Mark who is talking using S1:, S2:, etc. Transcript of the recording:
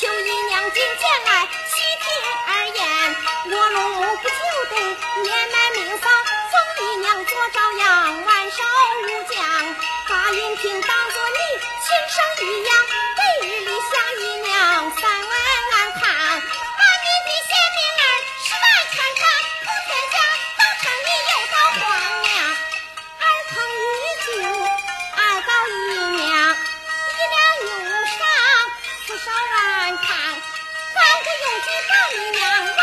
S1: 求姨娘进前来细听二言。我龙母不求得年迈命丧，封姨娘做朝阳，万寿无疆。把银听当作你亲生一样，每日里想姨娘三娘。